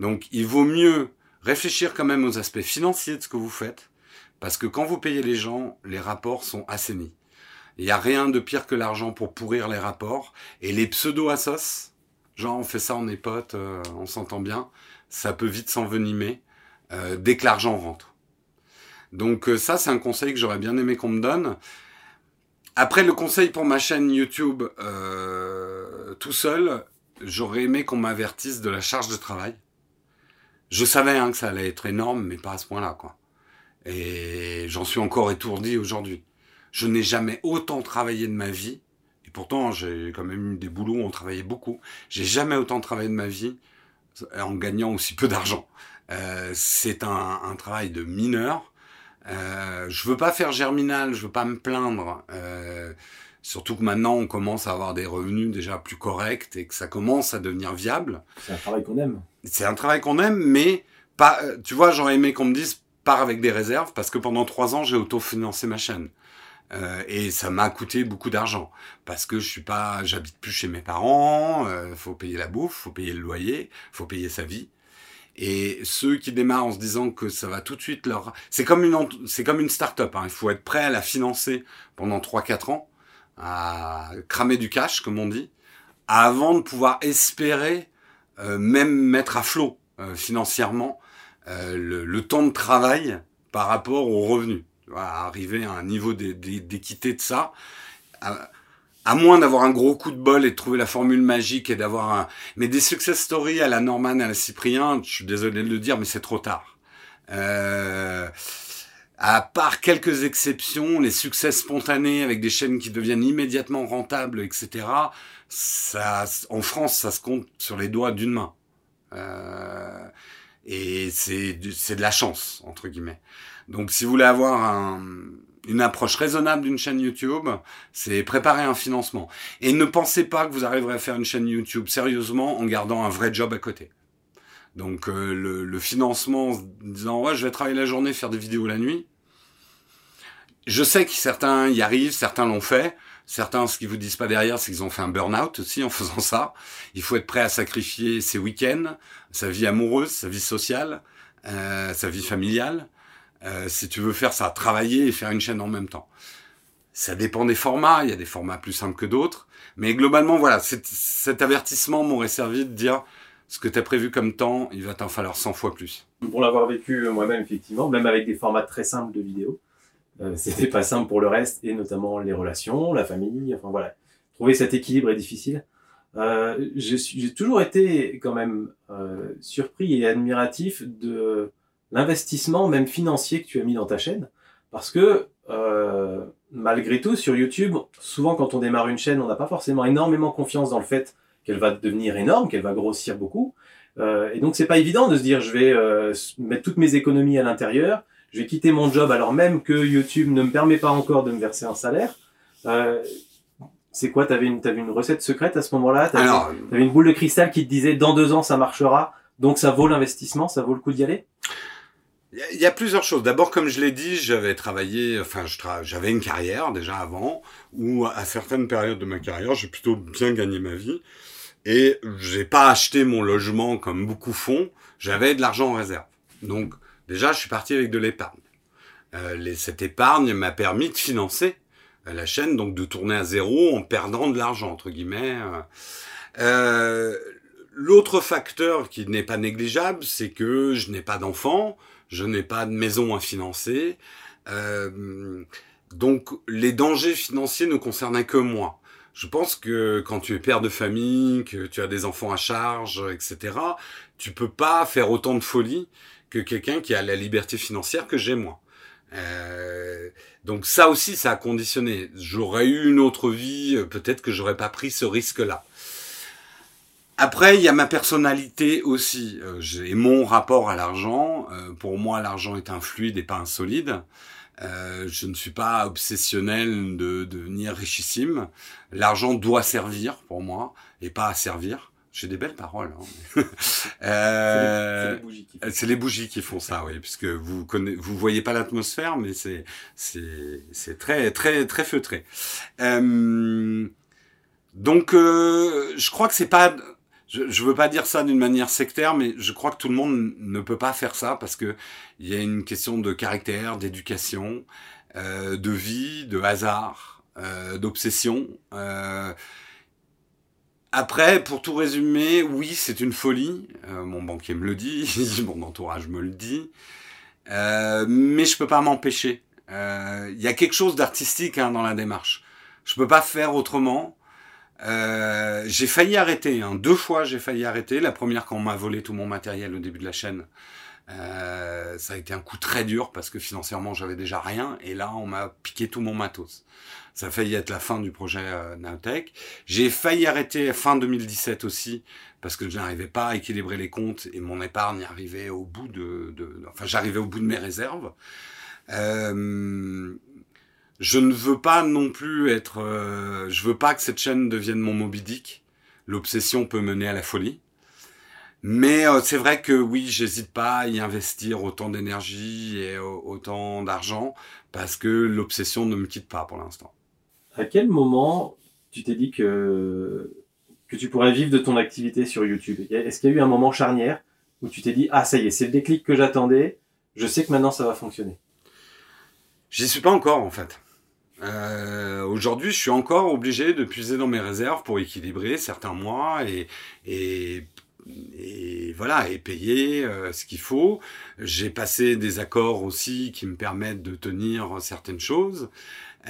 Donc il vaut mieux réfléchir quand même aux aspects financiers de ce que vous faites, parce que quand vous payez les gens, les rapports sont assainis. Il n'y a rien de pire que l'argent pour pourrir les rapports, et les pseudo-assos, genre on fait ça, on est potes, euh, on s'entend bien, ça peut vite s'envenimer euh, dès que l'argent rentre. Donc euh, ça, c'est un conseil que j'aurais bien aimé qu'on me donne. Après, le conseil pour ma chaîne YouTube, tout seul, j'aurais aimé qu'on m'avertisse de la charge de travail. Je savais hein, que ça allait être énorme, mais pas à ce point-là. Et j'en suis encore étourdi aujourd'hui. Je n'ai jamais autant travaillé de ma vie, et pourtant j'ai quand même eu des boulots où on travaillait beaucoup. J'ai jamais autant travaillé de ma vie en gagnant aussi peu d'argent. Euh, c'est un, un travail de mineur euh, je veux pas faire germinal, je veux pas me plaindre. Euh, surtout que maintenant, on commence à avoir des revenus déjà plus corrects et que ça commence à devenir viable. C'est un travail qu'on aime. C'est un travail qu'on aime, mais pas. Tu vois, j'aurais aimé qu'on me dise pars avec des réserves parce que pendant trois ans, j'ai autofinancé ma chaîne. Euh, et ça m'a coûté beaucoup d'argent parce que je suis pas, j'habite plus chez mes parents. Euh, faut payer la bouffe, faut payer le loyer, faut payer sa vie. Et ceux qui démarrent en se disant que ça va tout de suite leur... C'est comme une, c'est comme une start-up, hein. il faut être prêt à la financer pendant 3-4 ans, à cramer du cash, comme on dit, avant de pouvoir espérer euh, même mettre à flot euh, financièrement euh, le, temps de travail par rapport aux revenus. Arriver à un niveau d'équité de ça à moins d'avoir un gros coup de bol et de trouver la formule magique et d'avoir un... Mais des success stories à la Norman, à la Cyprien, je suis désolé de le dire, mais c'est trop tard. À part quelques exceptions, les succès spontanés avec des chaînes qui deviennent immédiatement rentables, etc., ça, en France, ça se compte sur les doigts d'une main. Euh... Et c'est de la chance, entre guillemets. Donc si vous voulez avoir un, une approche raisonnable d'une chaîne YouTube, c'est préparer un financement. Et ne pensez pas que vous arriverez à faire une chaîne YouTube sérieusement en gardant un vrai job à côté. Donc euh, le, le, financement, en disant ouais je vais travailler la journée, faire des vidéos la nuit. Je sais que certains y arrivent, certains l'ont fait. Certains, ce qu'ils vous disent pas derrière, c'est qu'ils ont fait un burn-out aussi en faisant ça. Il faut être prêt à sacrifier ses week-ends, sa vie amoureuse, sa vie sociale, euh, sa vie familiale. Euh, si tu veux faire ça, travailler et faire une chaîne en même temps. Ça dépend des formats. Il y a des formats plus simples que d'autres. Mais globalement, voilà, cet avertissement m'aurait servi de dire ce que tu as prévu comme temps, il va t'en falloir 100 fois plus. Pour l'avoir vécu moi-même, effectivement, même avec des formats très simples de vidéos, euh, c'était pas simple pour le reste, et notamment les relations, la famille, enfin voilà. Trouver cet équilibre est difficile. Euh, j'ai toujours été quand même euh, surpris et admiratif de l'investissement, même financier, que tu as mis dans ta chaîne, parce que euh, malgré tout, sur YouTube, souvent quand on démarre une chaîne, on n'a pas forcément énormément confiance dans le fait qu'elle va devenir énorme, qu'elle va grossir beaucoup. Euh, et donc c'est pas évident de se dire je vais euh, mettre toutes mes économies à l'intérieur, je vais quitter mon job alors même que YouTube ne me permet pas encore de me verser un salaire. Euh, c'est quoi T'avais une, avais une recette secrète à ce moment-là? T'avais avais une boule de cristal qui te disait dans deux ans ça marchera, donc ça vaut l'investissement, ça vaut le coup d'y aller? Il y a plusieurs choses. D'abord, comme je l'ai dit, j'avais travaillé, enfin, j'avais une carrière déjà avant, où à certaines périodes de ma carrière, j'ai plutôt bien gagné ma vie. Et j'ai pas acheté mon logement comme beaucoup font. J'avais de l'argent en réserve. Donc, déjà, je suis parti avec de l'épargne. Euh, cette épargne m'a permis de financer euh, la chaîne, donc de tourner à zéro en perdant de l'argent, entre guillemets. Euh, L'autre facteur qui n'est pas négligeable, c'est que je n'ai pas d'enfants, je n'ai pas de maison à financer. Donc les dangers financiers ne concernaient que moi. Je pense que quand tu es père de famille, que tu as des enfants à charge, etc., tu peux pas faire autant de folie que quelqu'un qui a la liberté financière que j'ai moi. Euh, donc ça aussi, ça a conditionné. J'aurais eu une autre vie, peut-être que j'aurais pas pris ce risque-là. Après, il y a ma personnalité aussi. Euh, j'ai mon rapport à l'argent. Euh, pour moi, l'argent est un fluide et pas un solide. Euh, je ne suis pas obsessionnel de, devenir richissime. L'argent doit servir pour moi et pas à servir. J'ai des belles paroles. Hein. euh, c'est les, bougies qui font ça, oui, puisque vous connaissez, vous voyez pas l'atmosphère, mais c'est c'est c'est très très très feutré. Euh, donc, euh, je crois que c'est pas je, je veux pas dire ça d'une manière sectaire, mais je crois que tout le monde ne peut pas faire ça parce que il y a une question de caractère, d'éducation, euh, de vie, de hasard, euh, d'obsession. Euh, après, pour tout résumer, oui, c'est une folie. Euh, mon banquier me le dit, mon entourage me le dit, euh, mais je peux pas m'empêcher. Euh, il y a quelque chose d'artistique hein, dans la démarche. Je peux pas faire autrement. Euh, j'ai failli arrêter, hein. deux fois j'ai failli arrêter. La première quand on m'a volé tout mon matériel au début de la chaîne. Euh, ça a été un coup très dur parce que financièrement j'avais déjà rien et là on m'a piqué tout mon matos. Ça a failli être la fin du projet euh, Naotech. J'ai failli arrêter fin 2017 aussi parce que je n'arrivais pas à équilibrer les comptes et mon épargne arrivait au bout de, enfin j'arrivais au bout de mes réserves. Euh, je ne veux pas non plus être, euh, je veux pas que cette chaîne devienne mon Moby Dick. L'obsession peut mener à la folie. Mais euh, c'est vrai que oui, j'hésite pas à y investir autant d'énergie et autant d'argent parce que l'obsession ne me quitte pas pour l'instant. À quel moment tu t'es dit que que tu pourrais vivre de ton activité sur YouTube? Est-ce qu'il y a eu un moment charnière où tu t'es dit ah ça y est, c'est le déclic que j'attendais, je sais que maintenant ça va fonctionner? J'y suis pas encore en fait. Euh, Aujourd'hui, je suis encore obligé de puiser dans mes réserves pour équilibrer certains mois et, et, et voilà et payer euh, ce qu'il faut. J'ai passé des accords aussi qui me permettent de tenir certaines choses.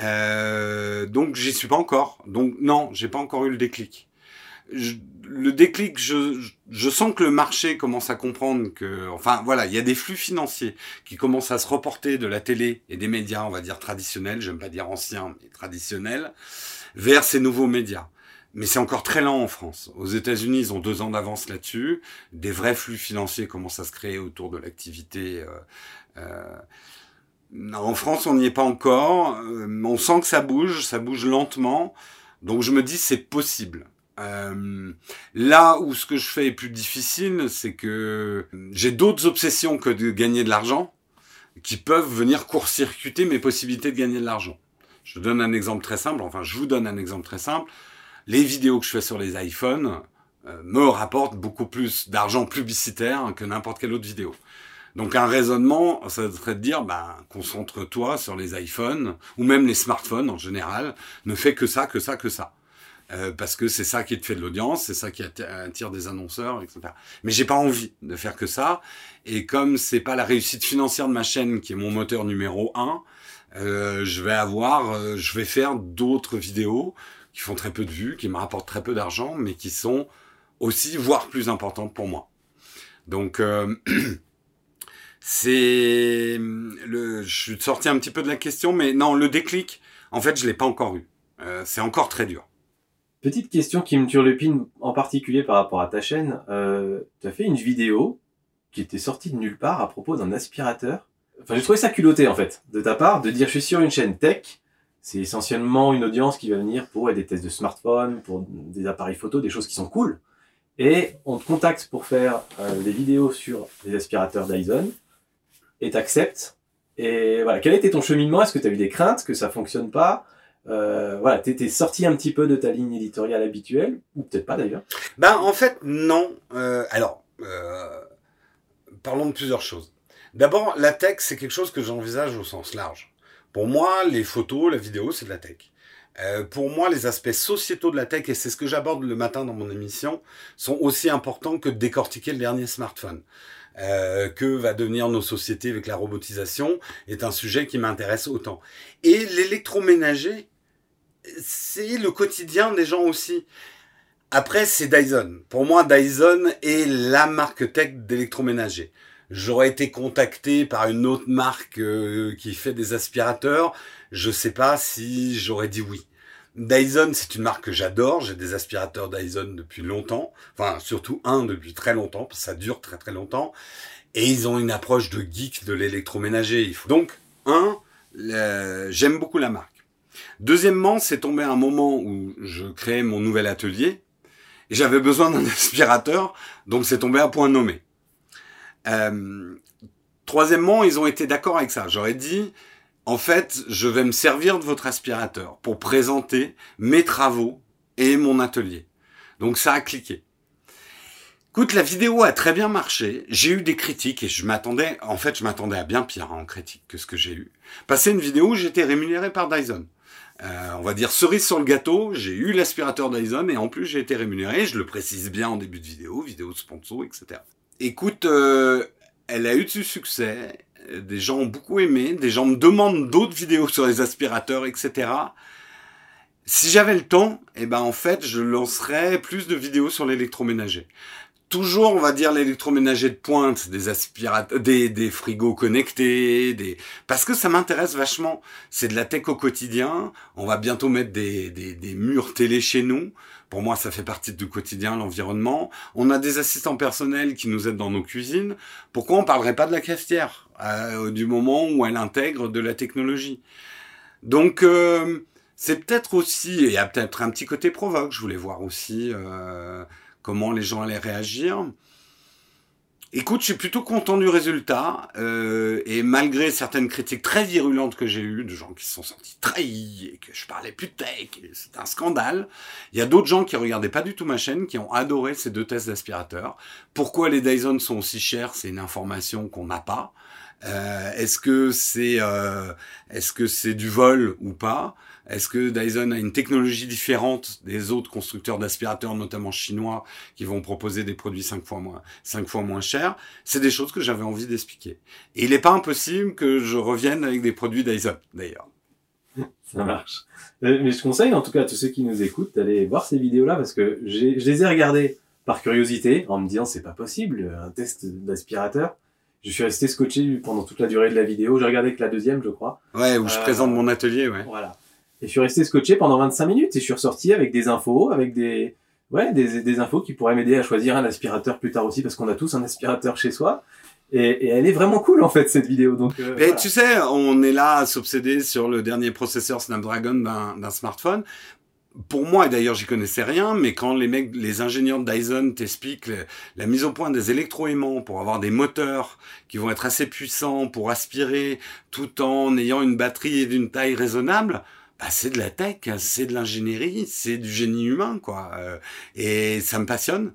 Euh, donc j'y suis pas encore. Donc non, j'ai pas encore eu le déclic le déclic, je, je sens que le marché commence à comprendre que, enfin voilà, il y a des flux financiers qui commencent à se reporter de la télé et des médias, on va dire traditionnels, j'aime pas dire anciens, mais traditionnels, vers ces nouveaux médias. Mais c'est encore très lent en France. Aux États-Unis, ils ont deux ans d'avance là-dessus. Des vrais flux financiers commencent à se créer autour de l'activité. Euh, euh... En France, on n'y est pas encore. Euh, on sent que ça bouge, ça bouge lentement. Donc je me dis c'est possible. Là où ce que je fais est plus difficile, c'est que j'ai d'autres obsessions que de gagner de l'argent qui peuvent venir court-circuiter mes possibilités de gagner de l'argent. Je donne un exemple très simple, enfin je vous donne un exemple très simple. Les vidéos que je fais sur les iPhones euh, me rapportent beaucoup plus d'argent publicitaire que n'importe quelle autre vidéo. Donc un raisonnement, ça serait de dire, bah, concentre-toi sur les iPhones, ou même les smartphones en général, ne fais que ça, que ça, que ça. Euh, parce que c'est ça qui te fait de l'audience, c'est ça qui attire des annonceurs, etc. Mais j'ai pas envie de faire que ça. Et comme c'est pas la réussite financière de ma chaîne qui est mon moteur numéro un, euh, je vais avoir, euh, je vais faire d'autres vidéos qui font très peu de vues, qui me rapportent très peu d'argent, mais qui sont aussi, voire plus importantes pour moi. Donc euh, c'est le, je suis sorti un petit peu de la question, mais non, le déclic, en fait, je l'ai pas encore eu. Euh, c'est encore très dur. Petite question qui me turlupine en particulier par rapport à ta chaîne. Euh, tu as fait une vidéo qui était sortie de nulle part à propos d'un aspirateur. Enfin, j'ai trouvé ça culotté en fait, de ta part, de dire je suis sur une chaîne tech. C'est essentiellement une audience qui va venir pour des tests de smartphone, pour des appareils photo, des choses qui sont cool. Et on te contacte pour faire euh, des vidéos sur les aspirateurs Dyson et t'acceptes. Et voilà, quel été ton cheminement? Est-ce que tu as eu des craintes? Que ça fonctionne pas? Euh, voilà, t'étais sorti un petit peu de ta ligne éditoriale habituelle, ou peut-être pas d'ailleurs? Ben en fait non. Euh, alors euh, parlons de plusieurs choses. D'abord, la tech c'est quelque chose que j'envisage au sens large. Pour moi, les photos, la vidéo, c'est de la tech. Euh, pour moi, les aspects sociétaux de la tech, et c'est ce que j'aborde le matin dans mon émission, sont aussi importants que décortiquer le dernier smartphone. Euh, que va devenir nos sociétés avec la robotisation est un sujet qui m'intéresse autant. Et l'électroménager, c'est le quotidien des gens aussi. Après, c'est Dyson. Pour moi, Dyson est la marque tech d'électroménager. J'aurais été contacté par une autre marque euh, qui fait des aspirateurs. Je sais pas si j'aurais dit oui. Dyson, c'est une marque que j'adore. J'ai des aspirateurs Dyson depuis longtemps. Enfin, surtout un depuis très longtemps, ça dure très très longtemps. Et ils ont une approche de geek de l'électroménager. Donc, un, j'aime beaucoup la marque. Deuxièmement, c'est tombé un moment où je créais mon nouvel atelier et j'avais besoin d'un aspirateur, donc c'est tombé à point nommé. Euh, troisièmement, ils ont été d'accord avec ça. J'aurais dit, en fait, je vais me servir de votre aspirateur pour présenter mes travaux et mon atelier. Donc ça a cliqué. Écoute, la vidéo a très bien marché. J'ai eu des critiques et je m'attendais, en fait, je m'attendais à bien pire en critique que ce que j'ai eu. Passer une vidéo où j'étais rémunéré par Dyson. Euh, on va dire cerise sur le gâteau, j'ai eu l'aspirateur Dyson et en plus j'ai été rémunéré, je le précise bien en début de vidéo, vidéo sponsor, etc. Écoute, euh, elle a eu du succès, des gens ont beaucoup aimé, des gens me demandent d'autres vidéos sur les aspirateurs, etc. Si j'avais le temps, eh ben en fait, je lancerais plus de vidéos sur l'électroménager toujours, on va dire, l'électroménager de pointe, des aspirateurs, des, des frigos connectés, des, parce que ça m'intéresse vachement. C'est de la tech au quotidien. On va bientôt mettre des, des, des murs télé chez nous. Pour moi, ça fait partie du quotidien, l'environnement. On a des assistants personnels qui nous aident dans nos cuisines. Pourquoi on parlerait pas de la cafetière euh, du moment où elle intègre de la technologie? Donc, euh, c'est peut-être aussi, et il y a peut-être un petit côté provoque. Je voulais voir aussi. Euh, comment les gens allaient réagir. Écoute, je suis plutôt content du résultat, euh, et malgré certaines critiques très virulentes que j'ai eues, de gens qui se sont sentis trahis, et que je parlais plus c'est un scandale, il y a d'autres gens qui regardaient pas du tout ma chaîne, qui ont adoré ces deux tests d'aspirateur. Pourquoi les Dyson sont aussi chers, c'est une information qu'on n'a pas. Euh, est-ce que c'est euh, est-ce que c'est du vol ou pas? Est-ce que Dyson a une technologie différente des autres constructeurs d'aspirateurs, notamment chinois, qui vont proposer des produits cinq fois moins, cinq fois moins chers? C'est des choses que j'avais envie d'expliquer. Et il n'est pas impossible que je revienne avec des produits Dyson, d'ailleurs. Ça marche. Euh, mais je conseille, en tout cas, à tous ceux qui nous écoutent, d'aller voir ces vidéos-là, parce que je les ai regardées par curiosité, en me disant, c'est pas possible, un test d'aspirateur je suis resté scotché pendant toute la durée de la vidéo. J'ai regardé que la deuxième, je crois. Ouais, où je euh, présente mon atelier, ouais. Voilà. Et je suis resté scotché pendant 25 minutes et je suis ressorti avec des infos, avec des, ouais, des, des infos qui pourraient m'aider à choisir un aspirateur plus tard aussi parce qu'on a tous un aspirateur chez soi. Et, et, elle est vraiment cool en fait cette vidéo. Donc, euh, Mais tu sais, on est là à s'obséder sur le dernier processeur Snapdragon d'un smartphone. Pour moi, et d'ailleurs j'y connaissais rien, mais quand les mecs, les ingénieurs de Dyson t'expliquent la mise au point des électroaimants pour avoir des moteurs qui vont être assez puissants pour aspirer tout en ayant une batterie d'une taille raisonnable, bah, c'est de la tech, c'est de l'ingénierie, c'est du génie humain, quoi. Euh, et ça me passionne.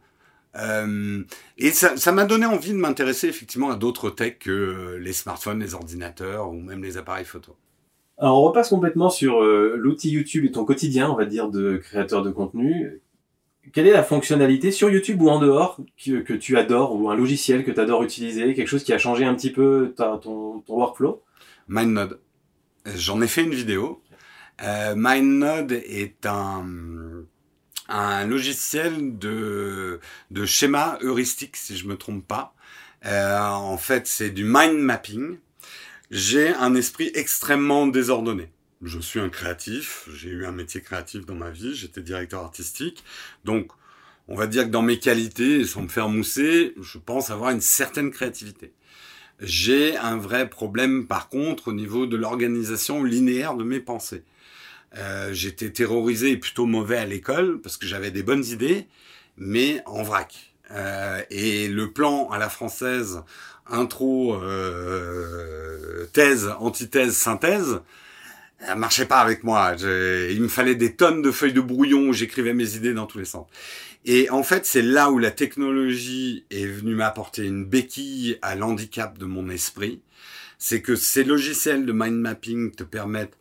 Euh, et ça m'a donné envie de m'intéresser effectivement à d'autres techs que les smartphones, les ordinateurs ou même les appareils photo. Alors on repasse complètement sur euh, l'outil YouTube et ton quotidien, on va dire, de créateur de contenu. Quelle est la fonctionnalité sur YouTube ou en dehors que, que tu adores ou un logiciel que tu adores utiliser, quelque chose qui a changé un petit peu ta, ton, ton workflow? MindNode. J'en ai fait une vidéo. Euh, MindNode est un, un logiciel de, de schéma heuristique, si je me trompe pas. Euh, en fait, c'est du mind mapping j'ai un esprit extrêmement désordonné. Je suis un créatif, j'ai eu un métier créatif dans ma vie, j'étais directeur artistique, donc on va dire que dans mes qualités, sans me faire mousser, je pense avoir une certaine créativité. J'ai un vrai problème par contre au niveau de l'organisation linéaire de mes pensées. Euh, j'étais terrorisé et plutôt mauvais à l'école parce que j'avais des bonnes idées, mais en vrac. Euh, et le plan à la française intro, euh, thèse, antithèse, synthèse, ça marchait pas avec moi. il me fallait des tonnes de feuilles de brouillon où j'écrivais mes idées dans tous les sens. Et en fait, c'est là où la technologie est venue m'apporter une béquille à l'handicap de mon esprit. C'est que ces logiciels de mind mapping te permettent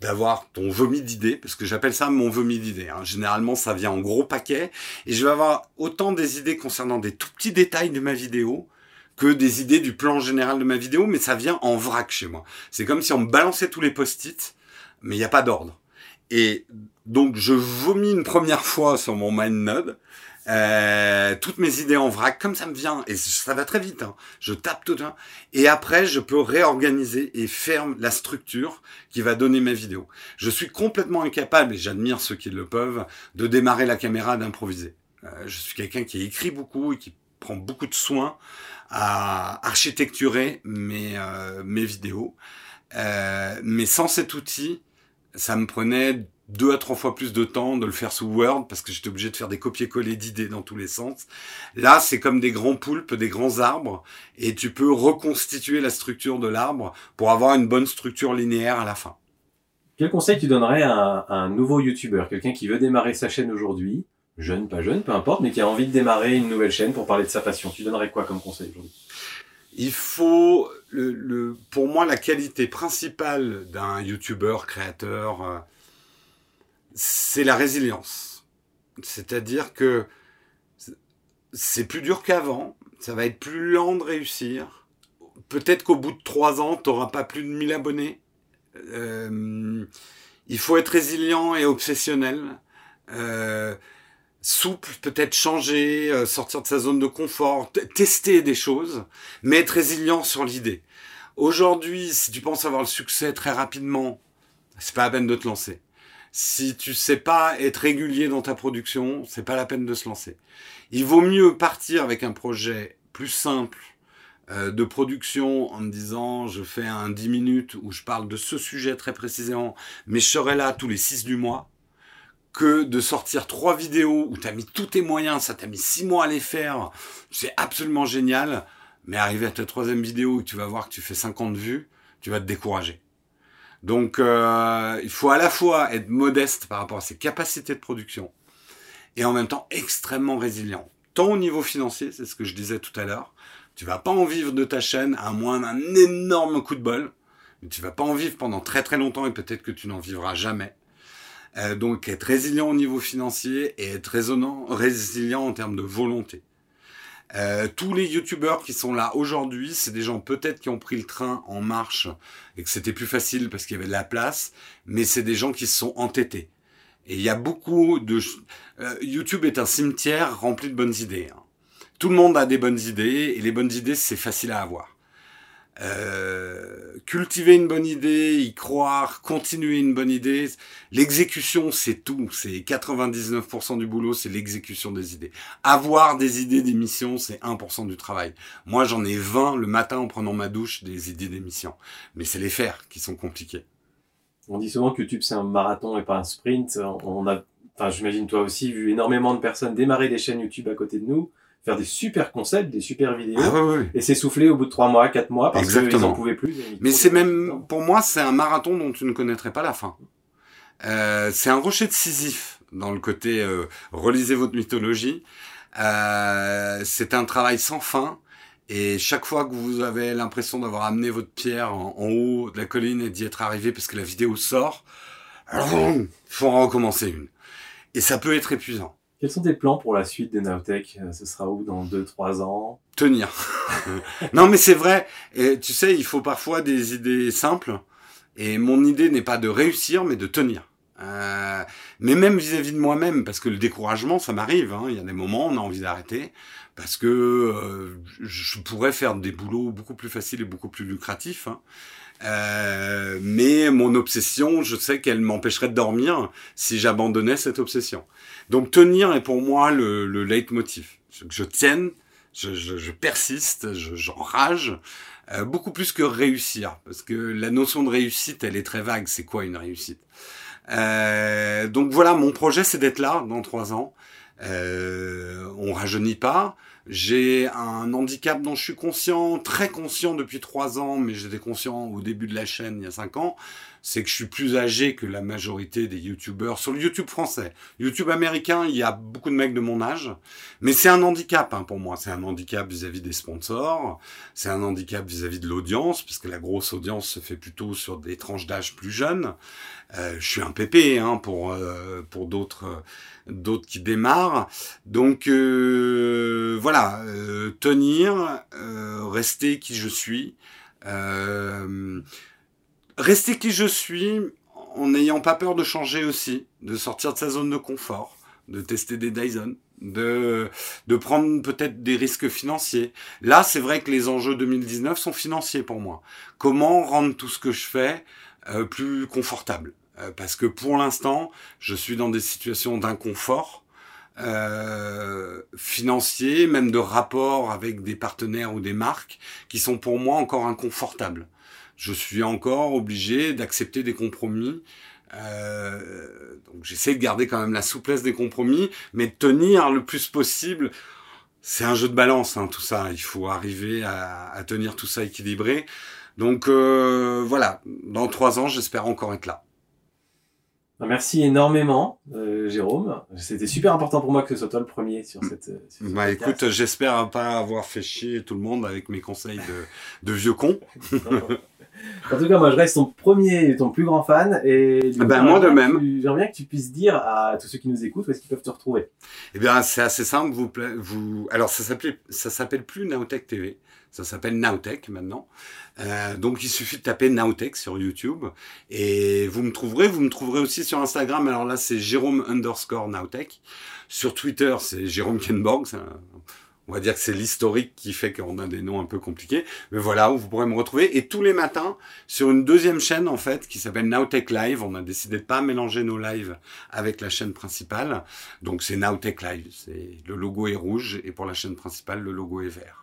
d'avoir ton vomi d'idées, parce que j'appelle ça mon vomi d'idées. Hein. Généralement, ça vient en gros paquet, et je vais avoir autant des idées concernant des tout petits détails de ma vidéo, que des idées du plan général de ma vidéo, mais ça vient en vrac chez moi. C'est comme si on me balançait tous les post-it, mais il n'y a pas d'ordre. Et donc je vomis une première fois sur mon MindNode, euh, toutes mes idées en vrac, comme ça me vient, et ça va très vite, hein. je tape tout, hein. et après je peux réorganiser et faire la structure qui va donner mes vidéos. Je suis complètement incapable, et j'admire ceux qui le peuvent, de démarrer la caméra, d'improviser. Euh, je suis quelqu'un qui écrit beaucoup et qui prend beaucoup de soins à architecturer mes, euh, mes vidéos. Euh, mais sans cet outil, ça me prenait deux à trois fois plus de temps de le faire sous Word parce que j'étais obligé de faire des copier-coller d'idées dans tous les sens. Là, c'est comme des grands poulpes, des grands arbres et tu peux reconstituer la structure de l'arbre pour avoir une bonne structure linéaire à la fin. Quel conseil tu donnerais à un nouveau YouTuber, quelqu'un qui veut démarrer sa chaîne aujourd'hui jeune, pas jeune, peu importe, mais qui a envie de démarrer une nouvelle chaîne pour parler de sa passion? Tu donnerais quoi comme conseil aujourd'hui? Il faut, le, pour moi, la qualité principale d'un YouTuber créateur, euh, c'est la résilience. C'est-à-dire que c'est plus dur qu'avant, ça va être plus lent de réussir. Peut-être qu'au bout de trois ans, tu n'auras pas plus de 1000 abonnés. Euh, il faut être résilient et obsessionnel. Euh, souple, peut-être changer, euh, sortir de sa zone de confort, tester des choses, mais être résilient sur l'idée. Aujourd'hui, si tu penses avoir le succès très rapidement, c'est pas la peine de te lancer. Si tu sais pas être régulier dans ta production, c'est pas la peine de se lancer. Il vaut mieux partir avec un projet plus simple euh, de production en me disant je fais un 10 minutes où je parle de ce sujet très précisément, mais je serai là tous les 6 du mois que de sortir trois vidéos où tu as mis tous tes moyens, ça t'a mis six mois à les faire, c'est absolument génial, mais arriver à ta troisième vidéo où tu vas voir que tu fais 50 vues, tu vas te décourager. Donc euh, il faut à la fois être modeste par rapport à ses capacités de production et en même temps extrêmement résilient. Tant au niveau financier, c'est ce que je disais tout à l'heure, tu vas pas en vivre de ta chaîne à moins d'un énorme coup de bol, mais tu vas pas en vivre pendant très très longtemps et peut-être que tu n'en vivras jamais. Euh, donc être résilient au niveau financier et être raisonnant, résilient en termes de volonté. Euh, tous les youtubeurs qui sont là aujourd'hui, c'est des gens peut-être qui ont pris le train en marche et que c'était plus facile parce qu'il y avait de la place, mais c'est des gens qui se sont entêtés. Et il y a beaucoup de... Euh, YouTube est un cimetière rempli de bonnes idées. Hein. Tout le monde a des bonnes idées et les bonnes idées, c'est facile à avoir. Euh, cultiver une bonne idée, y croire, continuer une bonne idée. L'exécution, c'est tout. C'est 99% du boulot, c'est l'exécution des idées. Avoir des idées d'émission, c'est 1% du travail. Moi, j'en ai 20 le matin en prenant ma douche des idées d'émission. Mais c'est les faire qui sont compliqués. On dit souvent que YouTube, c'est un marathon et pas un sprint. On a, enfin, j'imagine toi aussi, vu énormément de personnes démarrer des chaînes YouTube à côté de nous faire des super concepts, des super vidéos, ah et s'essouffler au bout de trois mois, quatre mois, parce qu'ils n'en pouvaient plus. Mais c'est même, pour moi, c'est un marathon dont tu ne connaîtrais pas la fin. Euh, c'est un rocher de Sisyphe dans le côté euh, relisez votre mythologie. Euh, c'est un travail sans fin. Et chaque fois que vous avez l'impression d'avoir amené votre pierre en, haut de la colline et d'y être arrivé parce que la vidéo sort, il faut en recommencer une. Et ça peut être épuisant. Quels sont tes plans pour la suite des Nowtech? Euh, Ce sera où dans 2-3 ans? Tenir. non mais c'est vrai. Et tu sais, il faut parfois des idées simples. Et mon idée n'est pas de réussir, mais de tenir. Euh, mais même vis-à-vis de moi-même, parce que le découragement, ça m'arrive. Hein. Il y a des moments, on a envie d'arrêter, parce que euh, je pourrais faire des boulots beaucoup plus faciles et beaucoup plus lucratifs. Hein. Euh, mais mon obsession, je sais qu'elle m'empêcherait de dormir si j'abandonnais cette obsession. Donc tenir est pour moi le, le leitmotiv. Je, je tienne, je, persiste, j'enrage, euh, beaucoup plus que réussir, parce que la notion de réussite, elle est très vague. C'est quoi une réussite? Donc voilà, mon projet, c'est d'être là dans trois ans. Euh, on rajeunit pas. J'ai un handicap dont je suis conscient, très conscient depuis trois ans, mais j'étais conscient au début de la chaîne il y a cinq ans c'est que je suis plus âgé que la majorité des youtubeurs sur le YouTube français. YouTube américain, il y a beaucoup de mecs de mon âge, mais c'est un handicap hein, pour moi. C'est un handicap vis-à-vis des sponsors, c'est un handicap vis-à-vis de l'audience, parce que la grosse audience se fait plutôt sur des tranches d'âge plus jeunes. Euh, je suis un pépé hein, pour euh, pour d'autres d'autres qui démarrent. Donc euh, voilà, euh, tenir, euh, rester qui je suis. Rester qui je suis en n'ayant pas peur de changer aussi, de sortir de sa zone de confort, de tester des Dyson, de, de prendre peut-être des risques financiers. Là, c'est vrai que les enjeux 2019 sont financiers pour moi. Comment rendre tout ce que je fais plus confortable? Euh, Parce que pour l'instant, je suis dans des situations d'inconfort. Euh, financier, même de rapport avec des partenaires ou des marques qui sont pour moi encore inconfortables je suis encore obligé d'accepter des compromis. Euh, donc j'essaie de garder quand même la souplesse des compromis, mais de tenir le plus possible. C'est un jeu de balance, hein, tout ça. Il faut arriver à, à tenir tout ça équilibré. Donc euh, voilà, dans trois ans, j'espère encore être là. Bah, merci énormément, euh, Jérôme. C'était super important pour moi que ce soit toi le premier sur cette. Sur bah écoute, j'espère pas avoir fait chier tout le monde avec mes conseils de, de vieux cons. En tout cas, moi, je reste ton premier, ton plus grand fan. Et ben, moi de même. J'aimerais bien que tu puisses dire à tous ceux qui nous écoutent où est-ce qu'ils peuvent te retrouver. Eh bien, c'est assez simple. Vous, vous, alors, ça s'appelle, ça s'appelle plus Nowtech TV. Ça s'appelle Nowtech maintenant. Euh, donc, il suffit de taper Nowtech sur YouTube et vous me trouverez. Vous me trouverez aussi sur Instagram. Alors là, c'est Jérôme underscore Nowtech. Sur Twitter, c'est Jérôme Kenborg. On va dire que c'est l'historique qui fait qu'on a des noms un peu compliqués. Mais voilà, où vous pourrez me retrouver. Et tous les matins, sur une deuxième chaîne, en fait, qui s'appelle Nowtech Live. On a décidé de pas mélanger nos lives avec la chaîne principale. Donc c'est Nowtech Live. C'est, le logo est rouge et pour la chaîne principale, le logo est vert.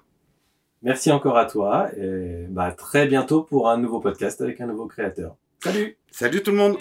Merci encore à toi et bah, très bientôt pour un nouveau podcast avec un nouveau créateur. Salut Salut tout le monde